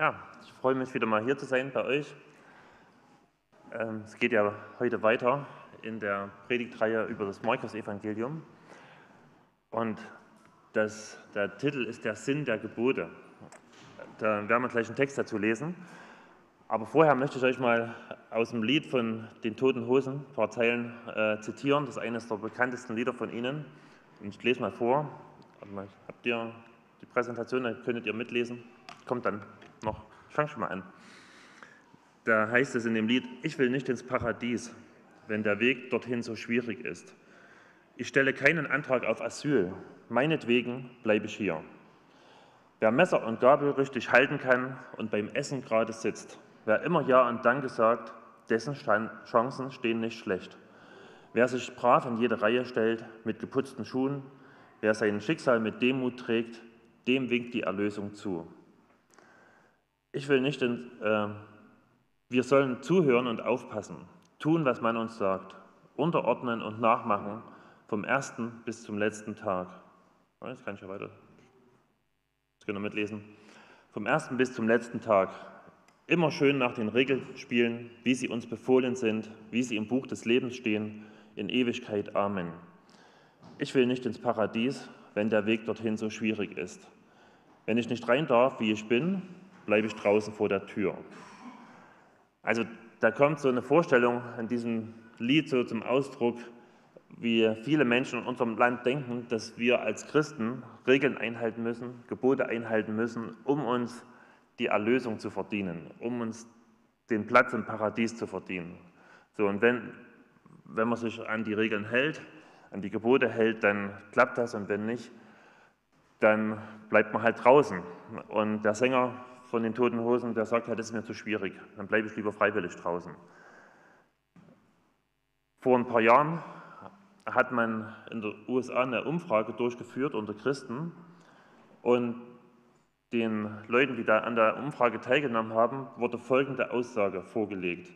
Ja, ich freue mich wieder mal hier zu sein bei euch. Ähm, es geht ja heute weiter in der Predigtreihe über das Markus-Evangelium. Und das, der Titel ist der Sinn der Gebote. Da werden wir gleich einen Text dazu lesen. Aber vorher möchte ich euch mal aus dem Lied von den Toten Hosen ein paar Zeilen äh, zitieren. Das ist eines der bekanntesten Lieder von ihnen. Und ich lese mal vor. Habt ihr die Präsentation, dann könntet ihr mitlesen. Kommt dann noch. Ich fange schon mal an. Da heißt es in dem Lied, ich will nicht ins Paradies, wenn der Weg dorthin so schwierig ist. Ich stelle keinen Antrag auf Asyl, meinetwegen bleibe ich hier. Wer Messer und Gabel richtig halten kann und beim Essen gerade sitzt, wer immer Ja und Danke sagt, dessen Chancen stehen nicht schlecht. Wer sich brav in jede Reihe stellt, mit geputzten Schuhen, wer sein Schicksal mit Demut trägt, dem winkt die Erlösung zu. Ich will nicht, in, äh, wir sollen zuhören und aufpassen, tun, was man uns sagt, unterordnen und nachmachen, vom ersten bis zum letzten Tag. Jetzt kann ich ja weiter. Das können wir mitlesen. Vom ersten bis zum letzten Tag. Immer schön nach den Regeln spielen, wie sie uns befohlen sind, wie sie im Buch des Lebens stehen, in Ewigkeit. Amen. Ich will nicht ins Paradies, wenn der Weg dorthin so schwierig ist. Wenn ich nicht rein darf, wie ich bin, bleibe ich draußen vor der Tür. Also da kommt so eine Vorstellung in diesem Lied so zum Ausdruck, wie viele Menschen in unserem Land denken, dass wir als Christen Regeln einhalten müssen, Gebote einhalten müssen, um uns die Erlösung zu verdienen, um uns den Platz im Paradies zu verdienen. So, und wenn, wenn man sich an die Regeln hält, an die Gebote hält, dann klappt das und wenn nicht, dann bleibt man halt draußen. Und der Sänger von den Toten Hosen, der sagt, ja, das ist mir zu schwierig, dann bleibe ich lieber freiwillig draußen. Vor ein paar Jahren hat man in den USA eine Umfrage durchgeführt unter Christen und den Leuten, die da an der Umfrage teilgenommen haben, wurde folgende Aussage vorgelegt.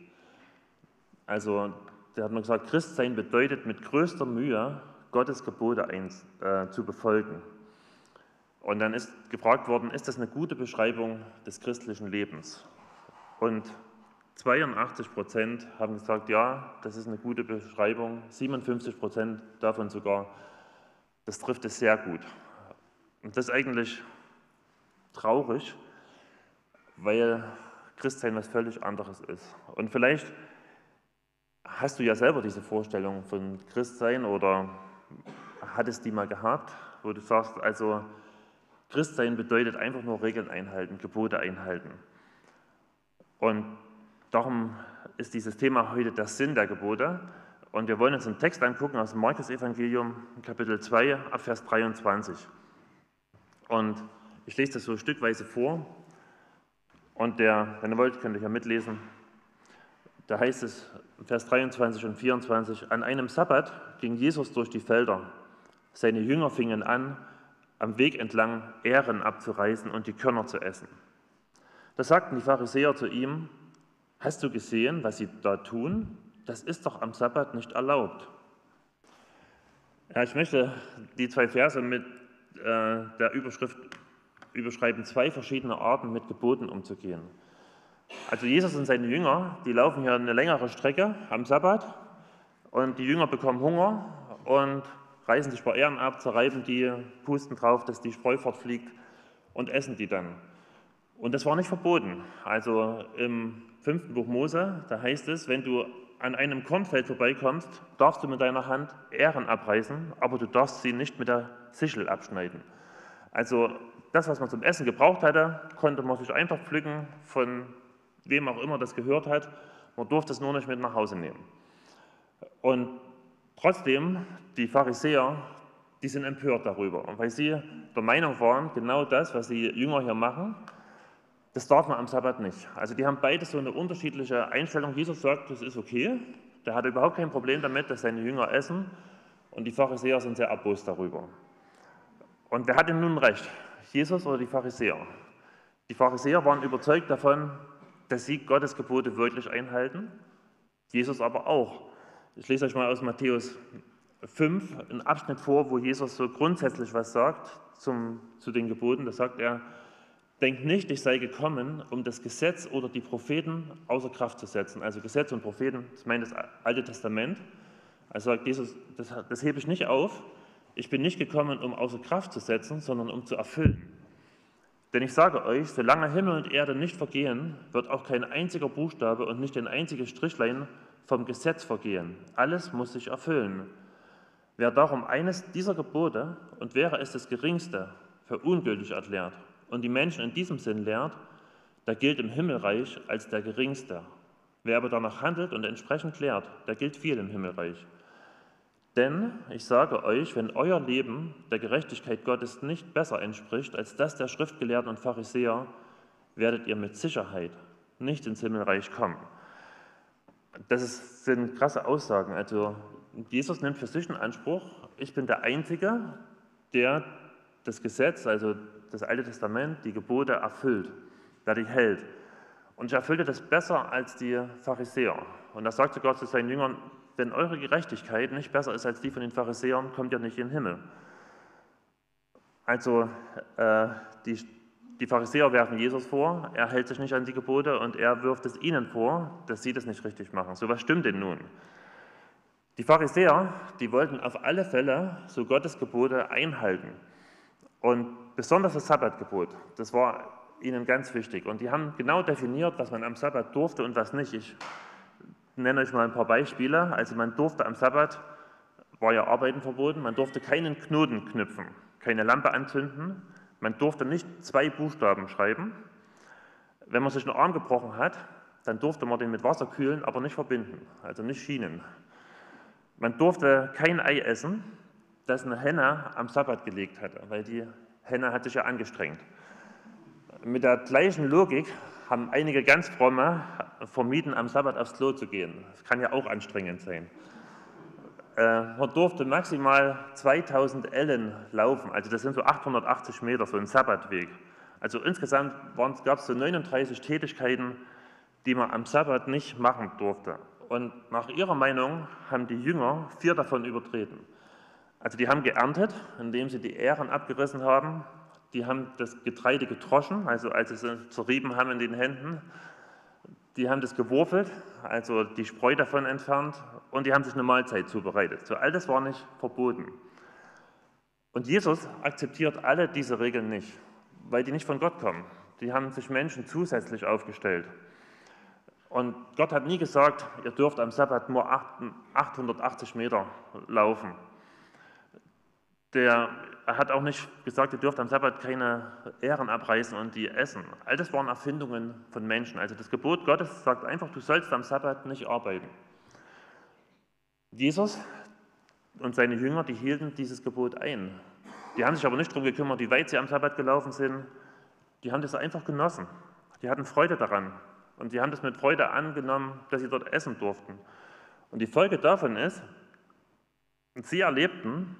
Also, der hat mir gesagt, Christsein bedeutet mit größter Mühe, Gottes Gebote äh, zu befolgen. Und dann ist gefragt worden, ist das eine gute Beschreibung des christlichen Lebens? Und 82 Prozent haben gesagt, ja, das ist eine gute Beschreibung. 57 Prozent davon sogar, das trifft es sehr gut. Und das ist eigentlich traurig, weil Christsein was völlig anderes ist. Und vielleicht hast du ja selber diese Vorstellung von Christsein oder hattest die mal gehabt, wo du sagst, also Christsein bedeutet einfach nur Regeln einhalten, Gebote einhalten. Und darum ist dieses Thema heute der Sinn der Gebote. Und wir wollen uns einen Text angucken aus dem Markus-Evangelium, Kapitel 2, Abvers 23. Und ich lese das so stückweise vor. Und der, wenn ihr wollt, könnt ihr ja mitlesen. Da heißt es, Vers 23 und 24, an einem Sabbat ging Jesus durch die Felder. Seine Jünger fingen an, am Weg entlang Ähren abzureißen und die Körner zu essen. Da sagten die Pharisäer zu ihm, hast du gesehen, was sie da tun? Das ist doch am Sabbat nicht erlaubt. Ja, ich möchte die zwei Verse mit äh, der Überschrift überschreiben, zwei verschiedene Arten mit Geboten umzugehen. Also Jesus und seine Jünger, die laufen hier eine längere Strecke am Sabbat und die Jünger bekommen Hunger und reißen die Speeren ab, zerreiben die, pusten drauf, dass die Spreu fortfliegt und essen die dann. Und das war nicht verboten. Also im fünften Buch Mose, da heißt es, wenn du an einem Kornfeld vorbeikommst, darfst du mit deiner Hand Ähren abreißen, aber du darfst sie nicht mit der Sichel abschneiden. Also das, was man zum Essen gebraucht hatte, konnte man sich einfach pflücken, von wem auch immer das gehört hat. Man durfte es nur nicht mit nach Hause nehmen. Und Trotzdem, die Pharisäer, die sind empört darüber, weil sie der Meinung waren, genau das, was die Jünger hier machen, das darf man am Sabbat nicht. Also die haben beide so eine unterschiedliche Einstellung. Jesus sagt, das ist okay, der hat überhaupt kein Problem damit, dass seine Jünger essen und die Pharisäer sind sehr erbost darüber. Und wer hat denn nun recht, Jesus oder die Pharisäer? Die Pharisäer waren überzeugt davon, dass sie Gottes Gebote wirklich einhalten, Jesus aber auch. Ich lese euch mal aus Matthäus 5 einen Abschnitt vor, wo Jesus so grundsätzlich was sagt zum, zu den Geboten. Da sagt er, Denkt nicht, ich sei gekommen, um das Gesetz oder die Propheten außer Kraft zu setzen. Also Gesetz und Propheten, das meint das Alte Testament. Also sagt Jesus, das, das hebe ich nicht auf. Ich bin nicht gekommen, um außer Kraft zu setzen, sondern um zu erfüllen. Denn ich sage euch, solange Himmel und Erde nicht vergehen, wird auch kein einziger Buchstabe und nicht ein einziges Strichlein vom Gesetz vergehen. Alles muss sich erfüllen. Wer darum eines dieser Gebote, und wäre es das geringste, für ungültig erklärt und die Menschen in diesem Sinn lehrt, der gilt im Himmelreich als der geringste. Wer aber danach handelt und entsprechend lehrt, der gilt viel im Himmelreich. Denn ich sage euch, wenn euer Leben der Gerechtigkeit Gottes nicht besser entspricht als das der Schriftgelehrten und Pharisäer, werdet ihr mit Sicherheit nicht ins Himmelreich kommen. Das sind krasse Aussagen. Also Jesus nimmt für sich in Anspruch, ich bin der Einzige, der das Gesetz, also das Alte Testament, die Gebote erfüllt, der die hält. Und ich erfüllte das besser als die Pharisäer. Und da sagte Gott zu seinen Jüngern, wenn eure Gerechtigkeit nicht besser ist als die von den Pharisäern, kommt ihr nicht in den Himmel. Also äh, die, die Pharisäer werfen Jesus vor, er hält sich nicht an die Gebote und er wirft es ihnen vor, dass sie das nicht richtig machen. So was stimmt denn nun? Die Pharisäer, die wollten auf alle Fälle so Gottes Gebote einhalten. Und besonders das Sabbatgebot, das war ihnen ganz wichtig. Und die haben genau definiert, was man am Sabbat durfte und was nicht. Ich nenne euch mal ein paar Beispiele. Also man durfte am Sabbat, war ja Arbeiten verboten, man durfte keinen Knoten knüpfen, keine Lampe anzünden, man durfte nicht zwei Buchstaben schreiben. Wenn man sich einen Arm gebrochen hat, dann durfte man den mit Wasser kühlen, aber nicht verbinden, also nicht schienen. Man durfte kein Ei essen, das eine Henne am Sabbat gelegt hatte, weil die Henne hat sich ja angestrengt. Mit der gleichen Logik haben einige ganz fromme vermieden, am Sabbat aufs Klo zu gehen. Das kann ja auch anstrengend sein. Äh, man durfte maximal 2000 Ellen laufen, also das sind so 880 Meter, so ein Sabbatweg. Also insgesamt gab es so 39 Tätigkeiten, die man am Sabbat nicht machen durfte. Und nach ihrer Meinung haben die Jünger vier davon übertreten. Also die haben geerntet, indem sie die Ähren abgerissen haben. Die haben das Getreide getroschen, also als sie es zerrieben haben in den Händen. Die haben das gewurfelt, also die Spreu davon entfernt. Und die haben sich eine Mahlzeit zubereitet. So all das war nicht verboten. Und Jesus akzeptiert alle diese Regeln nicht, weil die nicht von Gott kommen. Die haben sich Menschen zusätzlich aufgestellt. Und Gott hat nie gesagt, ihr dürft am Sabbat nur 880 Meter laufen. Der hat auch nicht gesagt, ihr dürft am Sabbat keine Ehren abreißen und die essen. All das waren Erfindungen von Menschen. Also das Gebot Gottes sagt einfach, du sollst am Sabbat nicht arbeiten. Jesus und seine Jünger, die hielten dieses Gebot ein. Die haben sich aber nicht darum gekümmert, wie weit sie am Sabbat gelaufen sind. Die haben das einfach genossen. Die hatten Freude daran. Und die haben das mit Freude angenommen, dass sie dort essen durften. Und die Folge davon ist, sie erlebten,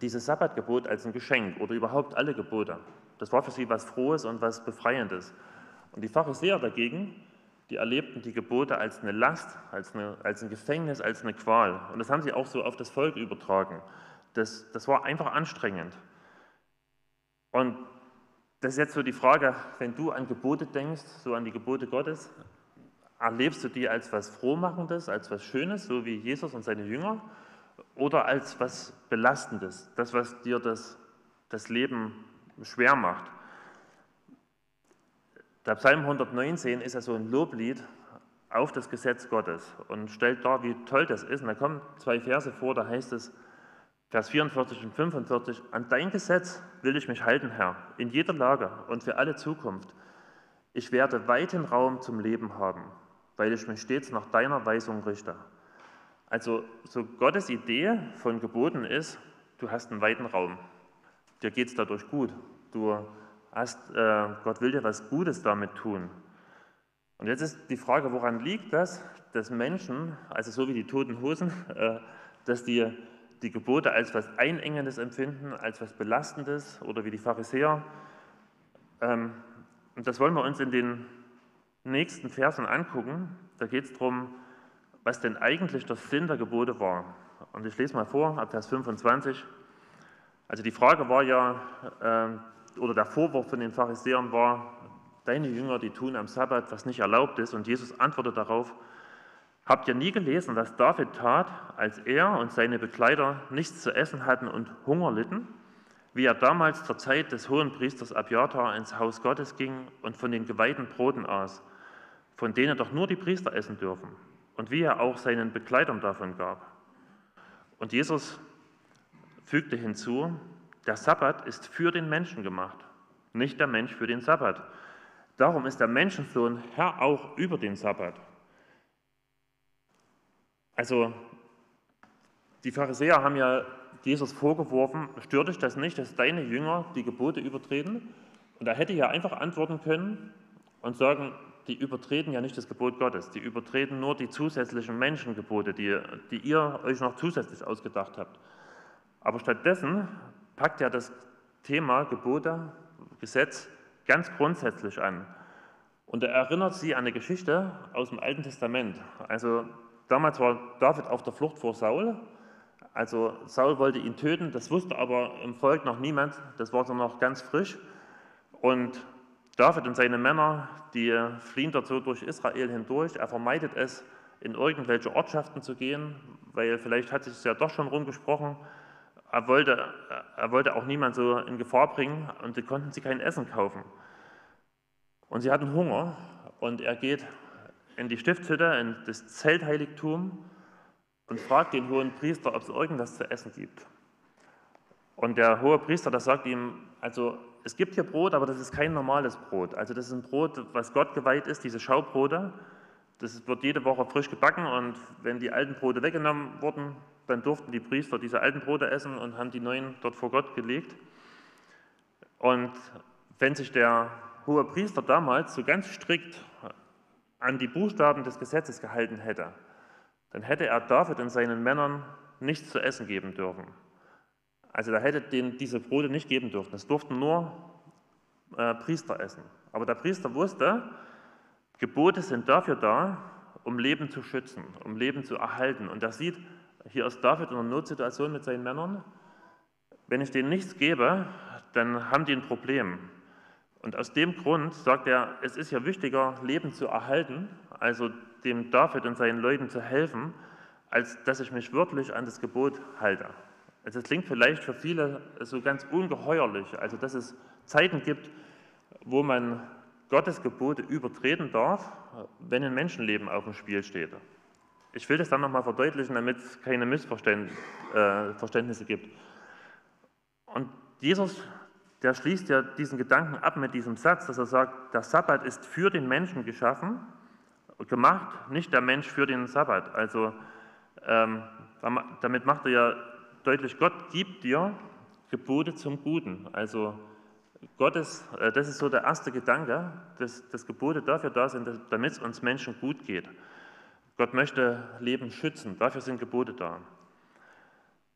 dieses Sabbatgebot als ein Geschenk oder überhaupt alle Gebote. Das war für sie was Frohes und was Befreiendes. Und die Pharisäer dagegen, die erlebten die Gebote als eine Last, als, eine, als ein Gefängnis, als eine Qual. Und das haben sie auch so auf das Volk übertragen. Das, das war einfach anstrengend. Und das ist jetzt so die Frage, wenn du an Gebote denkst, so an die Gebote Gottes, erlebst du die als was Frohmachendes, als was Schönes, so wie Jesus und seine Jünger? Oder als was Belastendes, das, was dir das, das Leben schwer macht. Der Psalm 119 ist ja so ein Loblied auf das Gesetz Gottes und stellt dar, wie toll das ist. Und da kommen zwei Verse vor, da heißt es, Vers 44 und 45, an dein Gesetz will ich mich halten, Herr, in jeder Lage und für alle Zukunft. Ich werde weiten Raum zum Leben haben, weil ich mich stets nach deiner Weisung richte. Also so Gottes Idee von Geboten ist, du hast einen weiten Raum. Dir geht es dadurch gut. Du hast, äh, Gott will dir was Gutes damit tun. Und jetzt ist die Frage, woran liegt das, dass Menschen, also so wie die toten Hosen, äh, dass die die Gebote als was Einengendes empfinden, als was Belastendes oder wie die Pharisäer. Ähm, und das wollen wir uns in den nächsten Versen angucken. Da geht es darum, was denn eigentlich der Sinn der Gebote war. Und ich lese mal vor, ab Vers 25. Also die Frage war ja, äh, oder der Vorwurf von den Pharisäern war, deine Jünger, die tun am Sabbat, was nicht erlaubt ist. Und Jesus antwortet darauf, habt ihr nie gelesen, was David tat, als er und seine Begleiter nichts zu essen hatten und Hunger litten? Wie er damals zur Zeit des Hohenpriesters Abiatar ins Haus Gottes ging und von den geweihten Broten aß, von denen doch nur die Priester essen dürfen, und wie er auch seinen Begleitern davon gab. Und Jesus fügte hinzu, der Sabbat ist für den Menschen gemacht, nicht der Mensch für den Sabbat. Darum ist der Menschensohn Herr auch über den Sabbat. Also die Pharisäer haben ja Jesus vorgeworfen, stört dich das nicht, dass deine Jünger die Gebote übertreten? Und er hätte ja einfach antworten können und sagen, die übertreten ja nicht das Gebot Gottes, die übertreten nur die zusätzlichen Menschengebote, die, die ihr euch noch zusätzlich ausgedacht habt. Aber stattdessen packt er das Thema Gebote, Gesetz ganz grundsätzlich an. Und er erinnert sie an eine Geschichte aus dem Alten Testament. Also damals war David auf der Flucht vor Saul. Also Saul wollte ihn töten, das wusste aber im Volk noch niemand, das war so noch ganz frisch. Und David und seine Männer, die fliehen so durch Israel hindurch. Er vermeidet es, in irgendwelche Ortschaften zu gehen, weil vielleicht hat sich es ja doch schon rumgesprochen, er wollte, er wollte auch niemand so in Gefahr bringen und sie konnten sie kein Essen kaufen. Und sie hatten Hunger und er geht in die Stiftshütte, in das Zeltheiligtum und fragt den hohen Priester, ob es irgendwas zu essen gibt. Und der hohe Priester, das sagt ihm, also es gibt hier Brot, aber das ist kein normales Brot. Also das ist ein Brot, was Gott geweiht ist, diese Schaubrote. Das wird jede Woche frisch gebacken und wenn die alten Brote weggenommen wurden, dann durften die Priester diese alten Brote essen und haben die neuen dort vor Gott gelegt. Und wenn sich der hohe Priester damals so ganz strikt an die Buchstaben des Gesetzes gehalten hätte, dann hätte er David und seinen Männern nichts zu essen geben dürfen. Also da hätte denen diese Brote nicht geben dürfen. Es durften nur äh, Priester essen. Aber der Priester wusste, Gebote sind dafür da, um Leben zu schützen, um Leben zu erhalten. Und er sieht, hier ist David in einer Notsituation mit seinen Männern. Wenn ich denen nichts gebe, dann haben die ein Problem. Und aus dem Grund sagt er, es ist ja wichtiger, Leben zu erhalten, also dem David und seinen Leuten zu helfen, als dass ich mich wirklich an das Gebot halte. Also es klingt vielleicht für viele so ganz ungeheuerlich, also dass es Zeiten gibt, wo man Gottes Gebote übertreten darf, wenn ein Menschenleben auf dem Spiel steht. Ich will das dann nochmal verdeutlichen, damit es keine Missverständnisse äh, gibt. Und Jesus, der schließt ja diesen Gedanken ab mit diesem Satz, dass er sagt, der Sabbat ist für den Menschen geschaffen, gemacht, nicht der Mensch für den Sabbat. Also ähm, damit macht er ja deutlich, Gott gibt dir Gebote zum Guten. Also Gottes, äh, das ist so der erste Gedanke, dass, dass Gebote dafür da sind, damit es uns Menschen gut geht. Gott möchte Leben schützen, dafür sind Gebote da.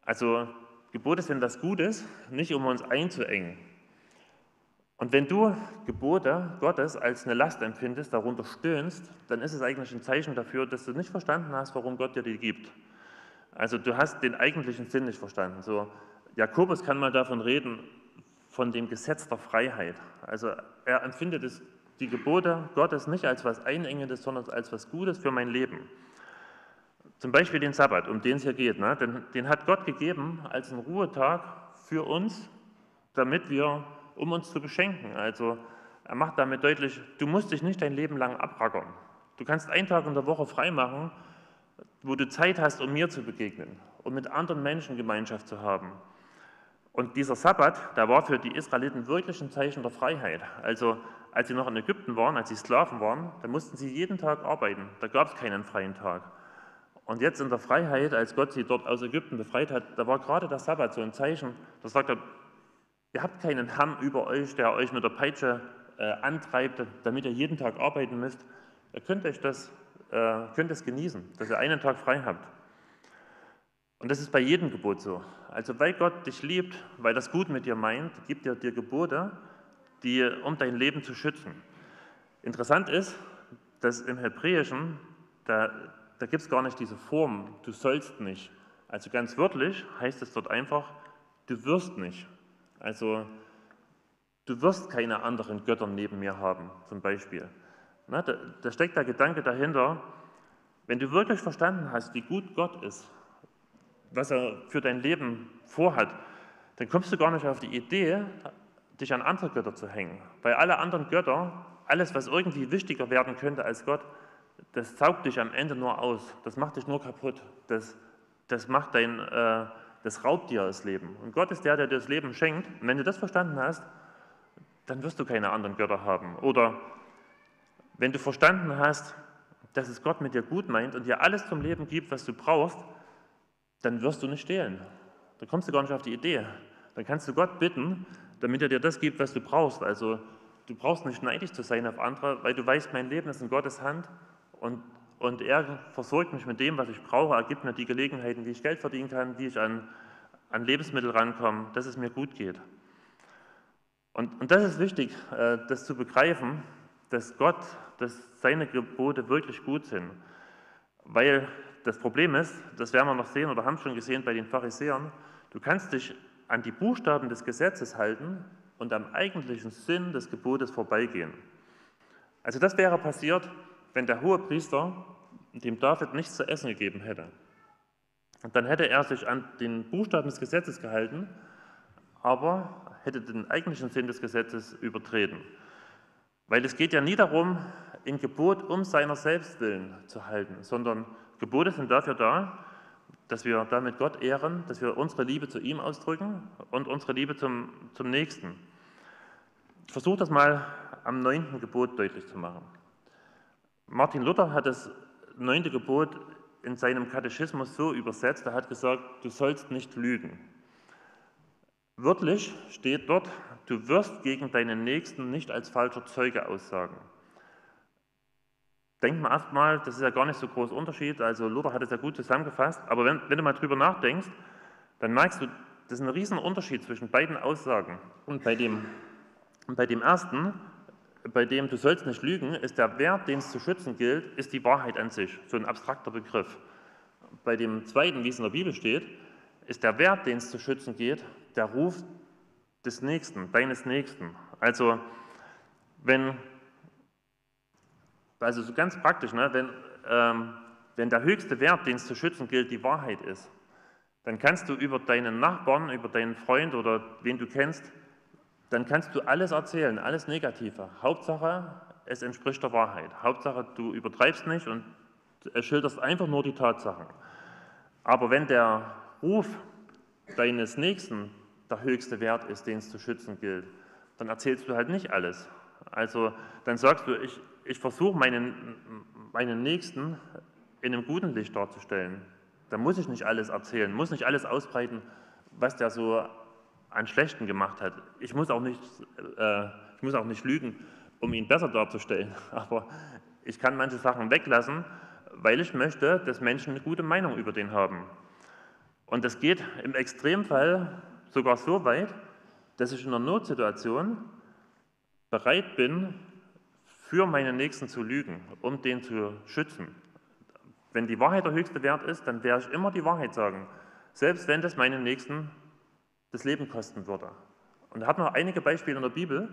Also Gebote sind was Gutes, nicht um uns einzuengen. Und wenn du Gebote Gottes als eine Last empfindest, darunter stöhnst, dann ist es eigentlich ein Zeichen dafür, dass du nicht verstanden hast, warum Gott dir die gibt. Also du hast den eigentlichen Sinn nicht verstanden. So, Jakobus kann mal davon reden, von dem Gesetz der Freiheit. Also er empfindet es die Gebote Gottes nicht als was Einengendes, sondern als was Gutes für mein Leben. Zum Beispiel den Sabbat, um den es hier geht. Ne? Den, den hat Gott gegeben als einen Ruhetag für uns, damit wir, um uns zu beschenken. Also er macht damit deutlich, du musst dich nicht dein Leben lang abrackern. Du kannst einen Tag in der Woche frei machen, wo du Zeit hast, um mir zu begegnen, um mit anderen Menschen Gemeinschaft zu haben. Und dieser Sabbat, der war für die Israeliten wirklich ein Zeichen der Freiheit. Also als sie noch in Ägypten waren, als sie Sklaven waren, da mussten sie jeden Tag arbeiten. Da gab es keinen freien Tag. Und jetzt in der Freiheit, als Gott sie dort aus Ägypten befreit hat, da war gerade der Sabbat so ein Zeichen, das sagt er, ihr habt keinen Herrn über euch, der euch mit der Peitsche äh, antreibt, damit ihr jeden Tag arbeiten müsst. Ihr könnt euch das, äh, könnt es genießen, dass ihr einen Tag frei habt. Und das ist bei jedem Gebot so. Also weil Gott dich liebt, weil das gut mit dir meint, gibt er dir Gebote, die, um dein Leben zu schützen. Interessant ist, dass im Hebräischen, da, da gibt es gar nicht diese Form, du sollst nicht. Also ganz wörtlich heißt es dort einfach, du wirst nicht. Also du wirst keine anderen Götter neben mir haben, zum Beispiel. Na, da, da steckt der Gedanke dahinter, wenn du wirklich verstanden hast, wie gut Gott ist, was er für dein Leben vorhat, dann kommst du gar nicht auf die Idee, dich an andere Götter zu hängen. Weil alle anderen Götter, alles, was irgendwie wichtiger werden könnte als Gott, das saugt dich am Ende nur aus. Das macht dich nur kaputt. Das, das, macht dein, äh, das raubt dir das Leben. Und Gott ist der, der dir das Leben schenkt. Und wenn du das verstanden hast, dann wirst du keine anderen Götter haben. Oder wenn du verstanden hast, dass es Gott mit dir gut meint und dir alles zum Leben gibt, was du brauchst, dann wirst du nicht stehlen. Dann kommst du gar nicht auf die Idee. Dann kannst du Gott bitten, damit er dir das gibt, was du brauchst. Also du brauchst nicht neidisch zu sein auf andere, weil du weißt, mein Leben ist in Gottes Hand und, und er versorgt mich mit dem, was ich brauche. Er gibt mir die Gelegenheiten, wie ich Geld verdienen kann, wie ich an, an Lebensmittel rankomme, dass es mir gut geht. Und, und das ist wichtig, äh, das zu begreifen, dass Gott, dass seine Gebote wirklich gut sind. Weil das Problem ist, das werden wir noch sehen oder haben schon gesehen bei den Pharisäern, du kannst dich an die Buchstaben des Gesetzes halten und am eigentlichen Sinn des Gebotes vorbeigehen. Also das wäre passiert, wenn der hohe Priester dem David nichts zu essen gegeben hätte. Und dann hätte er sich an den Buchstaben des Gesetzes gehalten, aber hätte den eigentlichen Sinn des Gesetzes übertreten. Weil es geht ja nie darum, ein Gebot um seiner selbst willen zu halten, sondern Gebote sind dafür da, dass wir damit Gott ehren, dass wir unsere Liebe zu ihm ausdrücken und unsere Liebe zum, zum Nächsten. Ich versuche das mal am neunten Gebot deutlich zu machen. Martin Luther hat das neunte Gebot in seinem Katechismus so übersetzt, er hat gesagt, du sollst nicht lügen. Wörtlich steht dort, du wirst gegen deinen Nächsten nicht als falscher Zeuge aussagen. Denkt man erstmal, das ist ja gar nicht so groß Unterschied, also Luther hat es ja gut zusammengefasst, aber wenn, wenn du mal drüber nachdenkst, dann merkst du, das ist ein riesen Unterschied zwischen beiden Aussagen. Und bei dem, bei dem ersten, bei dem du sollst nicht lügen, ist der Wert, den es zu schützen gilt, ist die Wahrheit an sich, so ein abstrakter Begriff. Bei dem zweiten, wie es in der Bibel steht, ist der Wert, den es zu schützen geht, der Ruf des Nächsten, deines Nächsten. Also wenn also so ganz praktisch, ne? wenn, ähm, wenn der höchste Wert, den es zu schützen gilt, die Wahrheit ist, dann kannst du über deinen Nachbarn, über deinen Freund oder wen du kennst, dann kannst du alles erzählen, alles Negative. Hauptsache, es entspricht der Wahrheit. Hauptsache, du übertreibst nicht und schilderst einfach nur die Tatsachen. Aber wenn der Ruf deines Nächsten der höchste Wert ist, den es zu schützen gilt, dann erzählst du halt nicht alles. Also dann sagst du, ich, ich versuche meinen, meinen Nächsten in einem guten Licht darzustellen. Da muss ich nicht alles erzählen, muss nicht alles ausbreiten, was der so an Schlechten gemacht hat. Ich muss auch nicht, äh, ich muss auch nicht lügen, um ihn besser darzustellen. Aber ich kann manche Sachen weglassen, weil ich möchte, dass Menschen eine gute Meinung über den haben. Und das geht im Extremfall sogar so weit, dass ich in einer Notsituation bereit bin, für meinen Nächsten zu lügen, um den zu schützen. Wenn die Wahrheit der höchste Wert ist, dann werde ich immer die Wahrheit sagen, selbst wenn das meinen Nächsten das Leben kosten würde. Und da hat man einige Beispiele in der Bibel,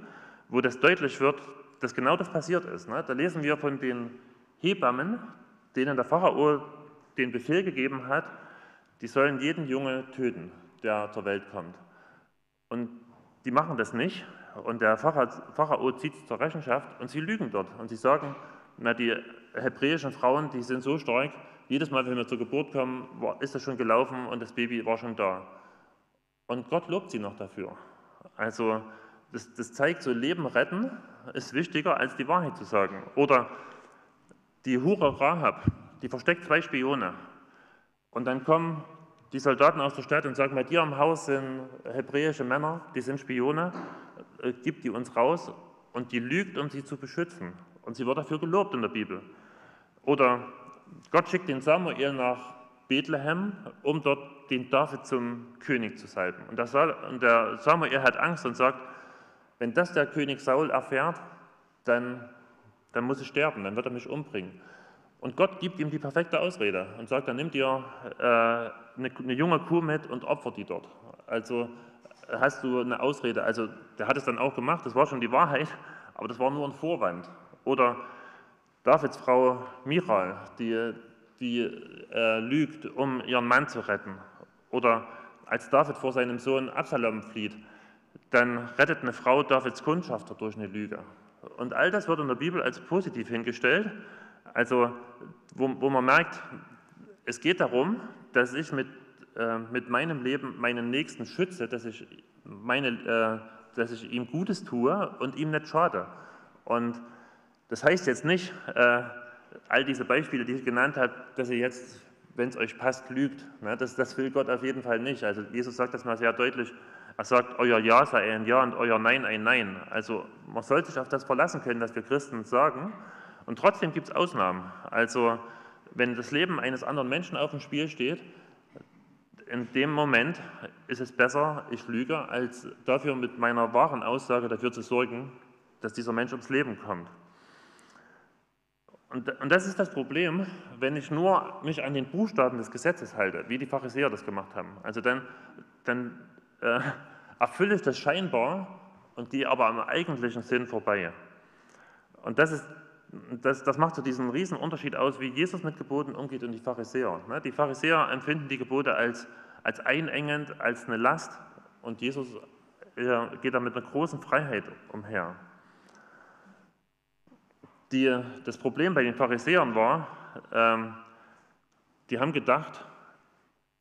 wo das deutlich wird, dass genau das passiert ist. Ne? Da lesen wir von den Hebammen, denen der Pharao den Befehl gegeben hat, die sollen jeden Junge töten, der zur Welt kommt. Und die machen das nicht, und der Pharao zieht sie zur Rechenschaft und sie lügen dort. Und sie sagen, na, die hebräischen Frauen, die sind so stark, jedes Mal, wenn wir zur Geburt kommen, ist das schon gelaufen und das Baby war schon da. Und Gott lobt sie noch dafür. Also das, das zeigt, so Leben retten ist wichtiger, als die Wahrheit zu sagen. Oder die Hure Rahab, die versteckt zwei Spione. Und dann kommen die Soldaten aus der Stadt und sagen, bei dir im Haus sind hebräische Männer, die sind Spione, äh, gibt die uns raus und die lügt, um sie zu beschützen. Und sie wird dafür gelobt in der Bibel. Oder Gott schickt den Samuel nach Bethlehem, um dort den David zum König zu salben. Und der Samuel hat Angst und sagt, wenn das der König Saul erfährt, dann, dann muss ich sterben, dann wird er mich umbringen. Und Gott gibt ihm die perfekte Ausrede und sagt, dann nimm dir äh, eine, eine, junge Kuh mit und opfert die dort. Also hast du eine Ausrede. Also der hat es dann auch gemacht, das war schon die Wahrheit, aber das war nur ein Vorwand. Oder Davids Frau Michal, die, die äh, lügt, um ihren Mann zu retten. Oder als David vor seinem Sohn Absalom flieht, dann rettet eine Frau Davids Kundschafter durch eine Lüge. Und all das wird in der Bibel als positiv hingestellt, also wo, wo man merkt, es geht darum, dass ich mit, äh, mit meinem Leben meinen Nächsten schütze, dass ich, meine, äh, dass ich ihm Gutes tue und ihm nicht schade. Und das heißt jetzt nicht, äh, all diese Beispiele, die ich genannt habe, dass ihr jetzt, wenn es euch passt, lügt. Ne? Das, das will Gott auf jeden Fall nicht. Also Jesus sagt das mal sehr deutlich. Er sagt, euer Ja sei ein Ja und euer Nein ein Nein. Also man soll sich auf das verlassen können, was wir Christen sagen. Und trotzdem gibt es Ausnahmen. Also wenn das Leben eines anderen Menschen auf dem Spiel steht, in dem Moment ist es besser, ich lüge, als dafür mit meiner wahren Aussage dafür zu sorgen, dass dieser Mensch ums Leben kommt. Und, und das ist das Problem, wenn ich nur mich an den Buchstaben des Gesetzes halte, wie die Pharisäer das gemacht haben. Also dann, dann äh, erfülle ich das scheinbar und gehe aber am eigentlichen Sinn vorbei. Und das, ist, das, das macht so diesen riesen Unterschied aus, wie Jesus mit Geboten umgeht und die Pharisäer. Ne? Die Pharisäer empfinden die Gebote als, als einengend, als eine Last und Jesus geht da mit einer großen Freiheit umher. Die, das Problem bei den Pharisäern war, ähm, die haben gedacht,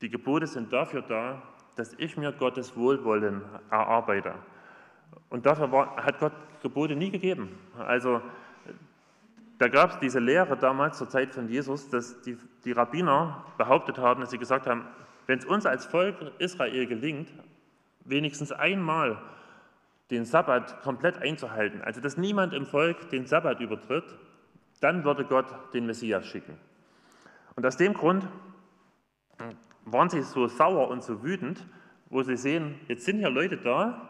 die Gebote sind dafür da, dass ich mir Gottes Wohlwollen erarbeite. Und dafür war, hat Gott Gebote nie gegeben. Also da gab es diese Lehre damals zur Zeit von Jesus, dass die, die Rabbiner behauptet haben, dass sie gesagt haben, wenn es uns als Volk Israel gelingt, wenigstens einmal den Sabbat komplett einzuhalten, also dass niemand im Volk den Sabbat übertritt, dann würde Gott den Messias schicken. Und aus dem Grund waren sie so sauer und so wütend, wo sie sehen, jetzt sind hier Leute da,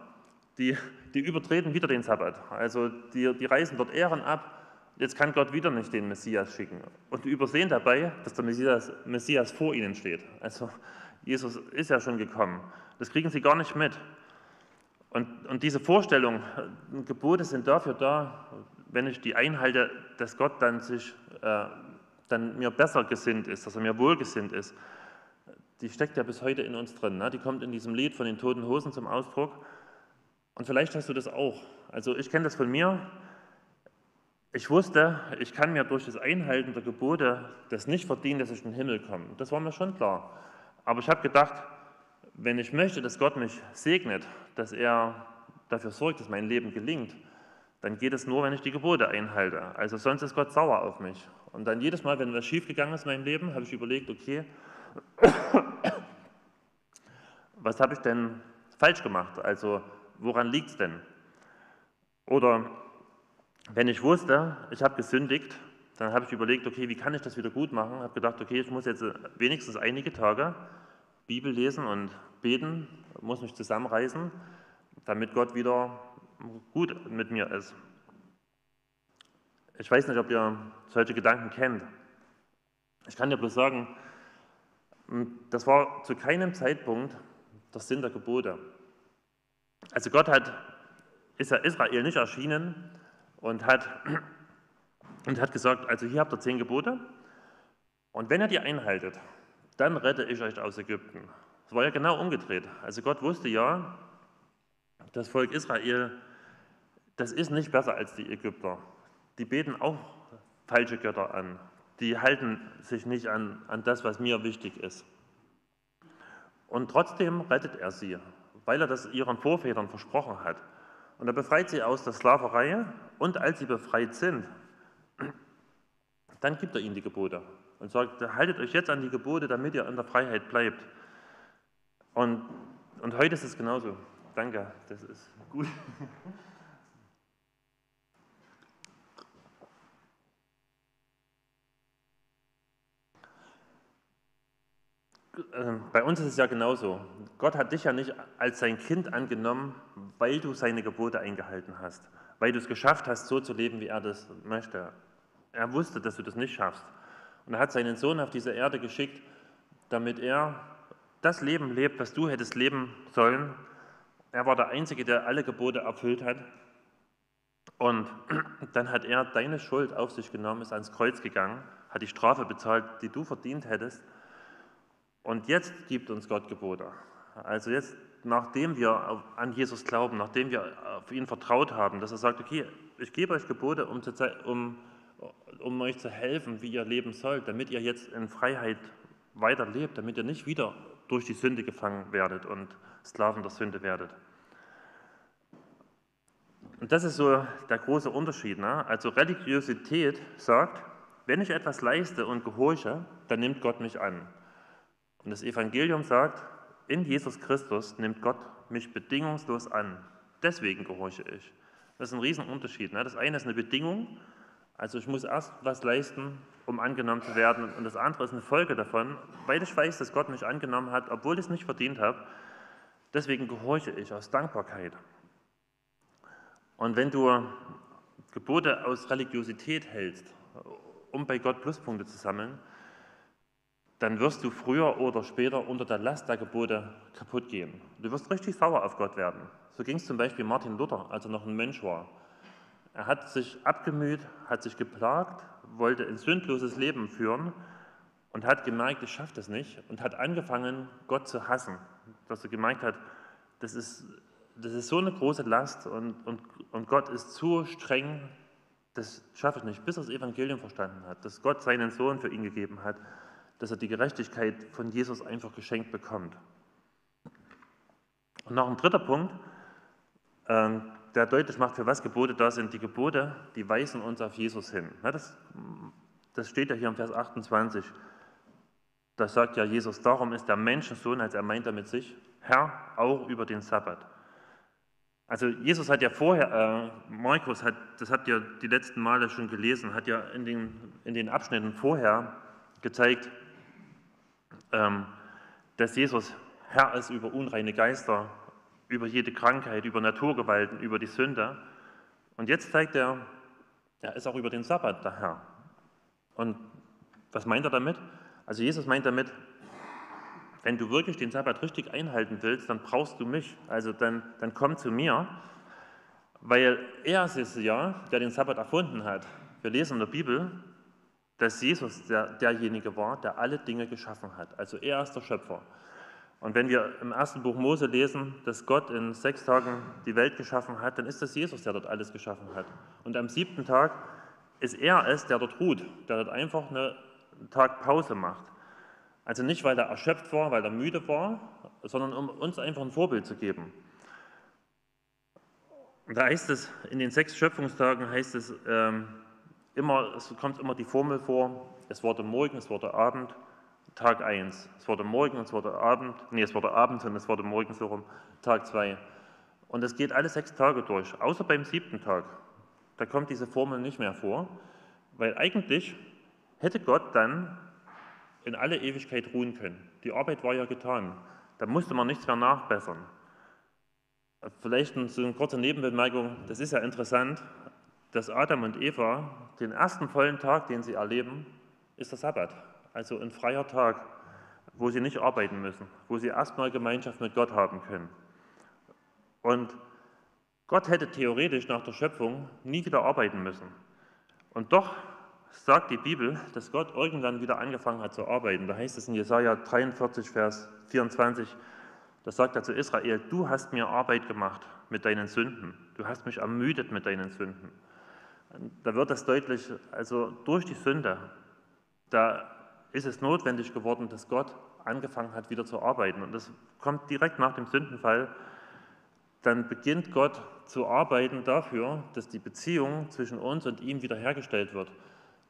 die, die übertreten wieder den Sabbat. Also die, die reißen dort Ehren ab, jetzt kann Gott wieder nicht den Messias schicken. Und übersehen dabei, dass der Messias, Messias vor ihnen steht. Also Jesus ist ja schon gekommen. Das kriegen sie gar nicht mit. Und, und diese Vorstellung, Gebote sind dafür da, wenn ich die einhalte, dass Gott dann sich äh, dann mir besser gesinnt ist, dass er mir wohlgesinnt ist, die steckt ja bis heute in uns drin. Ne? Die kommt in diesem Lied von den Toten Hosen zum Ausdruck. Und vielleicht hast du das auch. Also ich kenne das von mir. Ich wusste, ich kann mir durch das Einhalten der Gebote das nicht verdienen, dass ich in den Himmel komme. Das war mir schon klar. Aber ich habe gedacht, wenn ich möchte, dass Gott mich segnet, dass er dafür sorgt, dass mein Leben gelingt, dann geht es nur, wenn ich die Gebote einhalte. Also sonst ist Gott sauer auf mich. Und dann jedes Mal, wenn was schiefgegangen ist in meinem Leben, habe ich überlegt, okay, was habe ich denn falsch gemacht? Also woran liegt es denn? Oder wenn ich wusste, ich habe gesündigt, dann habe ich überlegt, okay, wie kann ich das wieder gut machen? Habe gedacht, okay, ich muss jetzt wenigstens einige Tage Bibel lesen und beten, muss mich zusammenreißen, damit Gott wieder gut mit mir ist. Ich weiß nicht, ob ihr solche Gedanken kennt. Ich kann dir bloß sagen, das war zu keinem Zeitpunkt der Sinn der Gebote. Also Gott hat, ist ja Israel nicht erschienen und hat, und hat gesagt, also hier habt ihr zehn Gebote und wenn ihr die einhaltet, dann rette ich euch aus Ägypten. Es war ja genau umgedreht. Also Gott wusste ja, das Volk Israel, das ist nicht besser als die Ägypter. Die beten auch falsche Götter an. Die halten sich nicht an, an das, was mir wichtig ist. Und trotzdem rettet er sie, weil er das ihren Vorvätern versprochen hat. Und er befreit sie aus der Sklaverei und als sie befreit sind, dann gibt er ihnen die Gebote und sagt, haltet euch jetzt an die Gebote, damit ihr in der Freiheit bleibt. Und, und heute ist es genauso. Danke, das ist gut. bei uns ist es ja genauso. Gott hat dich ja nicht als sein Kind angenommen, weil du seine Gebote eingehalten hast, weil du es geschafft hast, so zu leben, wie er das möchte. Er wusste, dass du das nicht schaffst. Und er hat seinen Sohn auf diese Erde geschickt, damit er das Leben lebt, was du hättest leben sollen. Er war der Einzige, der alle Gebote erfüllt hat. Und dann hat er deine Schuld auf sich genommen, ist ans Kreuz gegangen, hat die Strafe bezahlt, die du verdient hättest. Und jetzt gibt uns Gott Gebote. Also jetzt, nachdem wir an Jesus glauben, nachdem wir auf ihn vertraut haben, dass er sagt, okay, ich gebe euch Gebote, um, zu, um, um euch zu helfen, wie ihr leben sollt, damit ihr jetzt in Freiheit weiterlebt, damit ihr nicht wieder durch die Sünde gefangen werdet und Sklaven der Sünde werdet. Und das ist so der große Unterschied. Ne? Also Religiosität sagt, wenn ich etwas leiste und gehorche, dann nimmt Gott mich an. Und das Evangelium sagt, in Jesus Christus nimmt Gott mich bedingungslos an. Deswegen gehorche ich. Das ist ein Riesenunterschied. Ne? Das eine ist eine Bedingung, also ich muss erst was leisten, um angenommen zu werden. Und das andere ist eine Folge davon, weil ich weiß, dass Gott mich angenommen hat, obwohl ich es nicht verdient habe. Deswegen gehorche ich aus Dankbarkeit. Und wenn du Gebote aus Religiosität hältst, um bei Gott Pluspunkte zu sammeln, dann wirst du früher oder später unter der Last der Gebote kaputt gehen. Du wirst richtig sauer auf Gott werden. So ging es zum Beispiel Martin Luther, als er noch ein Mensch war. Er hat sich abgemüht, hat sich geplagt, wollte ein sündloses Leben führen und hat gemerkt, ich schaffe das nicht und hat angefangen, Gott zu hassen. Dass er gemerkt hat, das ist, das ist so eine große Last und, und, und Gott ist zu streng, das schaffe ich nicht, bis er das Evangelium verstanden hat, dass Gott seinen Sohn für ihn gegeben hat dass er die Gerechtigkeit von Jesus einfach geschenkt bekommt. Und noch ein dritter Punkt, ähm, der deutlich macht, für was Gebote da sind. Die Gebote, die weisen uns auf Jesus hin. Das, das steht ja hier im Vers 28. Da sagt ja Jesus, darum ist der Menschensohn, als er meint er mit sich, Herr auch über den Sabbat. Also Jesus hat ja vorher, äh, Markus hat, das habt ihr die letzten Male schon gelesen, hat ja in den, in den Abschnitten vorher gezeigt, dass Jesus Herr ist über unreine Geister, über jede Krankheit, über Naturgewalten, über die Sünde. Und jetzt zeigt er, er ist auch über den Sabbat der Herr. Und was meint er damit? Also Jesus meint damit, wenn du wirklich den Sabbat richtig einhalten willst, dann brauchst du mich. Also dann, dann komm zu mir, weil er ist es ja, der den Sabbat erfunden hat. Wir lesen in der Bibel, dass Jesus der, derjenige war, der alle Dinge geschaffen hat. Also er ist der Schöpfer. Und wenn wir im ersten Buch Mose lesen, dass Gott in sechs Tagen die Welt geschaffen hat, dann ist das Jesus, der dort alles geschaffen hat. Und am siebten Tag ist er es, der dort ruht, der dort einfach eine Tag Pause macht. Also nicht, weil er erschöpft war, weil er müde war, sondern um uns einfach ein Vorbild zu geben. Da heißt es, in den sechs Schöpfungstagen heißt es, ähm, immer, es kommt immer die Formel vor, es wurde Morgen, es wurde Abend, Tag 1. Es wurde Morgen, es wurde Abend, nee, es wurde Abend und es wurde Morgen so rum, Tag 2. Und es geht alle sechs Tage durch, außer beim siebten Tag. Da kommt diese Formel nicht mehr vor, weil eigentlich hätte Gott dann in alle Ewigkeit ruhen können. Die Arbeit war ja getan. Da musste man nichts mehr nachbessern. Vielleicht so eine kurze Nebenbemerkung, das ist ja interessant, dass Adam und Eva den ersten vollen Tag, den sie erleben, ist der Sabbat, also ein freier Tag, wo sie nicht arbeiten müssen, wo sie erstmal Gemeinschaft mit Gott haben können. Und Gott hätte theoretisch nach der Schöpfung nie wieder arbeiten müssen. Und doch sagt die Bibel, dass Gott irgendwann wieder angefangen hat zu arbeiten. Da heißt es in Jesaja 43, Vers 24, da sagt er zu Israel: Du hast mir Arbeit gemacht mit deinen Sünden. Du hast mich ermüdet mit deinen Sünden da wird das deutlich, also durch die Sünde, da ist es notwendig geworden, dass Gott angefangen hat, wieder zu arbeiten. Und das kommt direkt nach dem Sündenfall. Dann beginnt Gott zu arbeiten dafür, dass die Beziehung zwischen uns und ihm wiederhergestellt wird,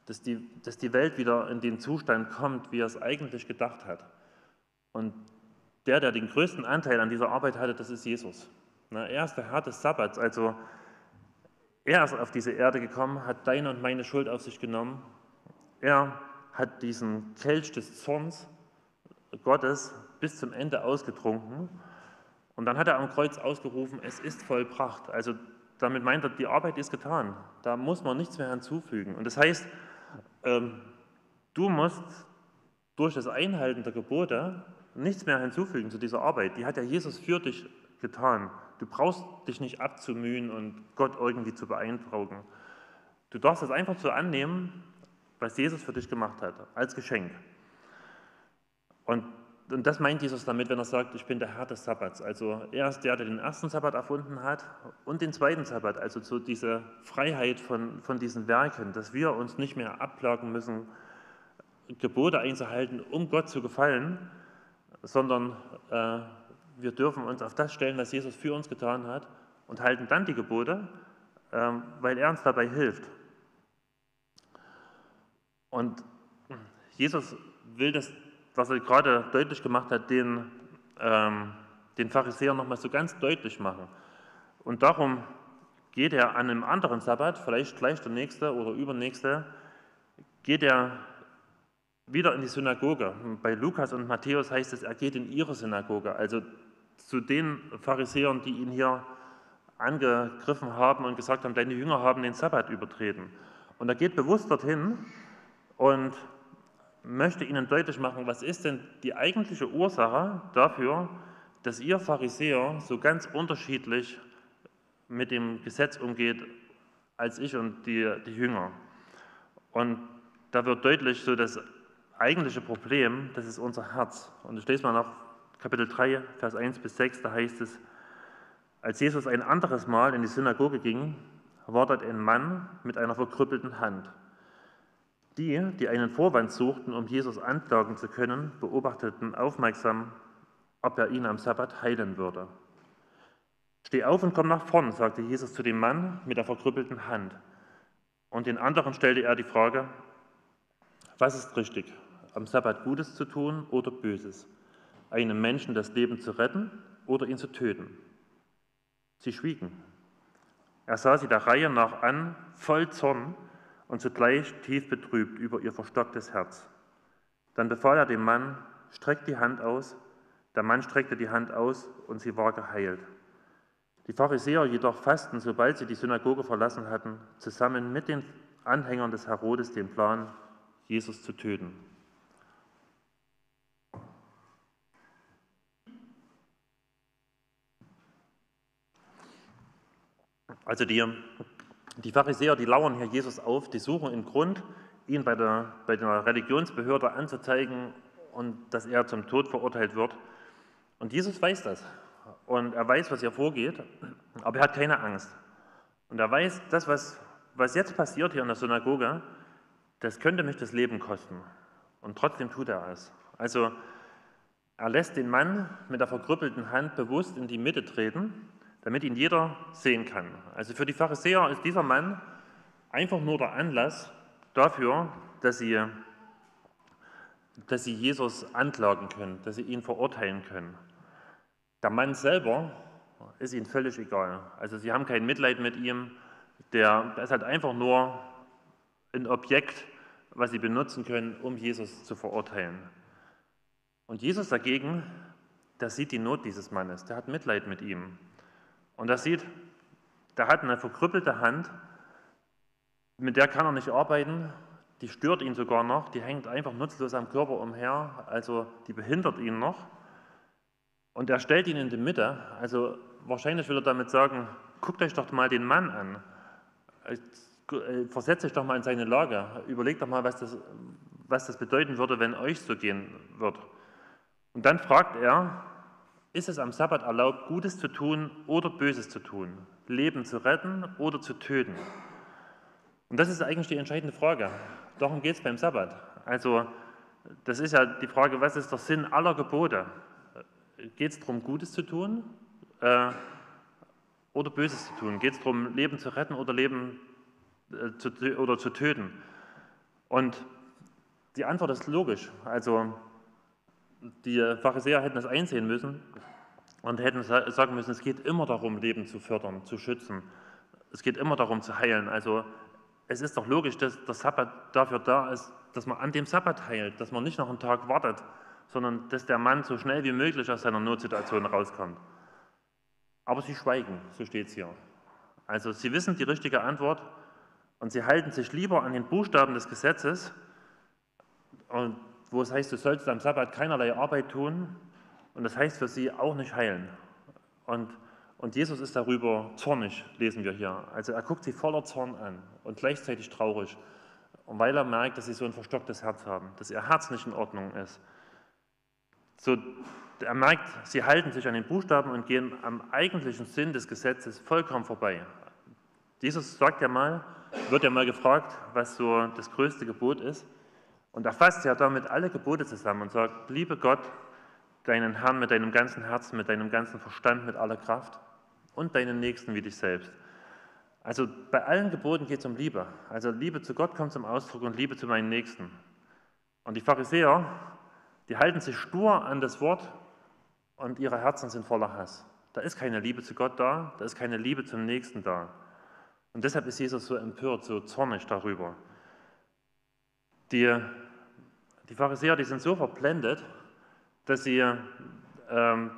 dass die, dass die Welt wieder in den Zustand kommt, wie er es eigentlich gedacht hat. Und der, der den größten Anteil an dieser Arbeit hatte, das ist Jesus. er ist der Herr des Sabbats, also er ist auf diese Erde gekommen, hat deine und meine Schuld auf sich genommen. Er hat diesen Kelch des Zorns Gottes bis zum Ende ausgetrunken. Und dann hat er am Kreuz ausgerufen, es ist vollbracht. Also damit meint er, die Arbeit ist getan. Da muss man nichts mehr hinzufügen. Und das heißt, ähm, du musst durch das Einhalten der Gebote nichts mehr hinzufügen zu dieser Arbeit. Die hat ja Jesus für dich getan. Du brauchst dich nicht abzumühen und Gott irgendwie zu beeindrucken. Du darfst es einfach so annehmen, was Jesus für dich gemacht hat, als Geschenk. Und, und das meint Jesus damit, wenn er sagt, ich bin der Herr des Sabbats. Also er ist der, der den ersten Sabbat erfunden hat und den zweiten Sabbat, also so diese Freiheit von, von diesen Werken, dass wir uns nicht mehr abplagen müssen, Gebote einzuhalten, um Gott zu gefallen, sondern äh, wir dürfen uns auf das stellen, was Jesus für uns getan hat und halten dann die Gebote, äh, weil er uns dabei hilft. Und Jesus will das, was er gerade deutlich gemacht hat, den, ähm, den Pharisäern nochmal so ganz deutlich machen. Und darum geht er an einem anderen Sabbat, vielleicht gleich der nächste oder übernächste, geht er wieder in die Synagoge. Bei Lukas und Matthäus heißt es, er geht in ihre Synagoge, also zu den Pharisäern, die ihn hier angegriffen haben und gesagt haben, deine Jünger haben den Sabbat übertreten. Und er geht bewusst dorthin und möchte ihnen deutlich machen, was ist denn die eigentliche Ursache dafür, dass ihr Pharisäer so ganz unterschiedlich mit dem Gesetz umgeht als ich und die, die Jünger. Und da wird deutlich, so das eigentliche Problem, das ist unser Herz. Und ich lese mal noch Kapitel 3, Vers 1 bis 6, da heißt es, als Jesus ein anderes Mal in die Synagoge ging, war dort ein Mann mit einer verkrüppelten Hand. Die, die einen Vorwand suchten, um Jesus anklagen zu können, beobachteten aufmerksam, ob er ihn am Sabbat heilen würde. Steh auf und komm nach vorn, sagte Jesus zu dem Mann mit der verkrüppelten Hand. Und den anderen stellte er die Frage, was ist richtig, am Sabbat Gutes zu tun oder Böses, einem Menschen das Leben zu retten oder ihn zu töten? Sie schwiegen. Er sah sie der Reihe nach an, voll Zorn, und zugleich tief betrübt über ihr verstocktes Herz. Dann befahl er dem Mann, streck die Hand aus. Der Mann streckte die Hand aus und sie war geheilt. Die Pharisäer jedoch fassten, sobald sie die Synagoge verlassen hatten, zusammen mit den Anhängern des Herodes den Plan, Jesus zu töten. Also die die Pharisäer, die lauern hier Jesus auf, die suchen einen Grund, ihn bei der, bei der Religionsbehörde anzuzeigen und dass er zum Tod verurteilt wird. Und Jesus weiß das. Und er weiß, was hier vorgeht, aber er hat keine Angst. Und er weiß, das, was, was jetzt passiert hier in der Synagoge, das könnte mich das Leben kosten. Und trotzdem tut er es. Also er lässt den Mann mit der verkrüppelten Hand bewusst in die Mitte treten damit ihn jeder sehen kann. Also für die Pharisäer ist dieser Mann einfach nur der Anlass dafür, dass sie, dass sie Jesus anklagen können, dass sie ihn verurteilen können. Der Mann selber ist ihnen völlig egal. Also sie haben kein Mitleid mit ihm. Der, der ist halt einfach nur ein Objekt, was sie benutzen können, um Jesus zu verurteilen. Und Jesus dagegen, der sieht die Not dieses Mannes, der hat Mitleid mit ihm. Und er sieht, der hat eine verkrüppelte Hand, mit der kann er nicht arbeiten, die stört ihn sogar noch, die hängt einfach nutzlos am Körper umher, also die behindert ihn noch. Und er stellt ihn in die Mitte, also wahrscheinlich will er damit sagen, guckt euch doch mal den Mann an, äh, versetzt euch doch mal in seine Lage, überlegt doch mal, was das, was das bedeuten würde, wenn euch so gehen wird. Und dann fragt er, ist es am Sabbat erlaubt, Gutes zu tun oder Böses zu tun? Leben zu retten oder zu töten? Und das ist eigentlich die entscheidende Frage. Darum geht es beim Sabbat. Also, das ist ja die Frage, was ist der Sinn aller Gebote? Geht es darum, Gutes zu tun äh, oder Böses zu tun? Geht es darum, Leben zu retten oder Leben äh, zu, oder zu töten? Und die Antwort ist logisch. Also, die Pharisäer hätten das einsehen müssen und hätten sagen müssen, es geht immer darum, Leben zu fördern, zu schützen. Es geht immer darum, zu heilen. Also es ist doch logisch, dass der Sabbat dafür da ist, dass man an dem Sabbat heilt, dass man nicht noch einen Tag wartet, sondern dass der Mann so schnell wie möglich aus seiner Notsituation rauskommt. Aber sie schweigen, so steht es hier. Also sie wissen die richtige Antwort und sie halten sich lieber an den Buchstaben des Gesetzes, wo es heißt, du sollst am Sabbat keinerlei Arbeit tun, und das heißt für sie auch nicht heilen. Und, und Jesus ist darüber zornig, lesen wir hier. Also er guckt sie voller Zorn an und gleichzeitig traurig. Und weil er merkt, dass sie so ein verstocktes Herz haben, dass ihr Herz nicht in Ordnung ist. So, er merkt, sie halten sich an den Buchstaben und gehen am eigentlichen Sinn des Gesetzes vollkommen vorbei. Jesus sagt ja mal, wird ja mal gefragt, was so das größte Gebot ist. Und er fasst ja damit alle Gebote zusammen und sagt, liebe Gott, deinen Herrn mit deinem ganzen Herzen, mit deinem ganzen Verstand, mit aller Kraft und deinen Nächsten wie dich selbst. Also bei allen Geboten geht es um Liebe. Also Liebe zu Gott kommt zum Ausdruck und Liebe zu meinen Nächsten. Und die Pharisäer, die halten sich stur an das Wort und ihre Herzen sind voller Hass. Da ist keine Liebe zu Gott da, da ist keine Liebe zum Nächsten da. Und deshalb ist Jesus so empört, so zornig darüber. Die, die Pharisäer, die sind so verblendet, dass sie, ähm,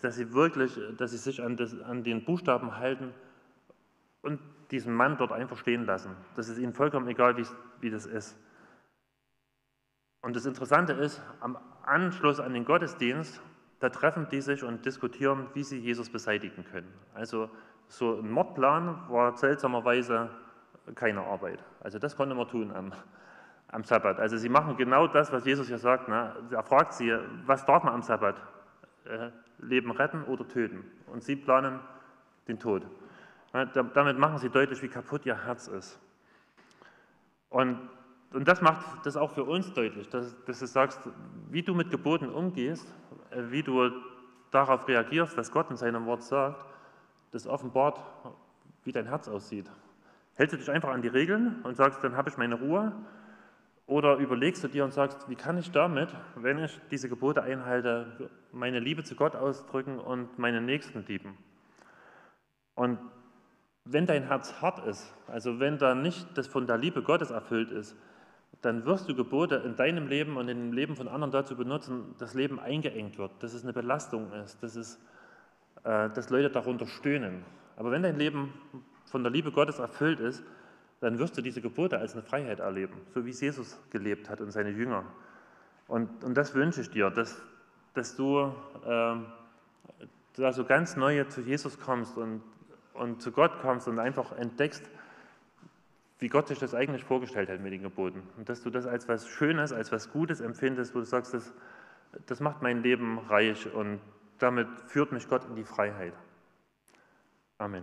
dass sie wirklich, dass sie sich an, das, an den Buchstaben halten und diesen Mann dort einfach stehen lassen. Das ist ihnen vollkommen egal, wie das ist. Und das Interessante ist, am Anschluss an den Gottesdienst, da treffen die sich und diskutieren, wie sie Jesus beseitigen können. Also so ein Mordplan war seltsamerweise keine Arbeit. Also das konnte man tun am, am Sabbat. Also sie machen genau das, was Jesus ja sagt. Ne? Er fragt sie, was darf man am Sabbat? Äh, Leben retten oder töten? Und sie planen den Tod. Ne? Damit machen sie deutlich, wie kaputt ihr Herz ist. Und, und das macht das auch für uns deutlich, dass, dass du sagst, wie du mit Geboten umgehst, äh, wie du darauf reagierst, was Gott in seinem Wort sagt, das offenbart, wie dein Herz aussieht. Hältst du dich einfach an die Regeln und sagst, dann habe ich meine Ruhe oder überlegst du dir und sagst, wie kann ich damit, wenn ich diese Gebote einhalte, meine Liebe zu Gott ausdrücken und meine Nächsten lieben? Und wenn dein Herz hart ist, also wenn da nicht das von der Liebe Gottes erfüllt ist, dann wirst du Gebote in deinem Leben und in dem Leben von anderen dazu benutzen, dass Leben eingeengt wird, dass es eine Belastung ist, dass, es, äh, dass Leute darunter stöhnen. Aber wenn dein Leben von der Liebe Gottes erfüllt ist, dann wirst du diese Gebote als eine Freiheit erleben, so wie es Jesus gelebt hat und seine Jünger. Und, und das wünsche ich dir, dass, dass du äh, da so ganz neu zu Jesus kommst und, und zu Gott kommst und einfach entdeckst, wie Gott sich das eigentlich vorgestellt hat mit den Geboten. Und dass du das als was Schönes, als was Gutes empfindest, wo du sagst, das, das macht mein Leben reich und damit führt mich Gott in die Freiheit. Amen.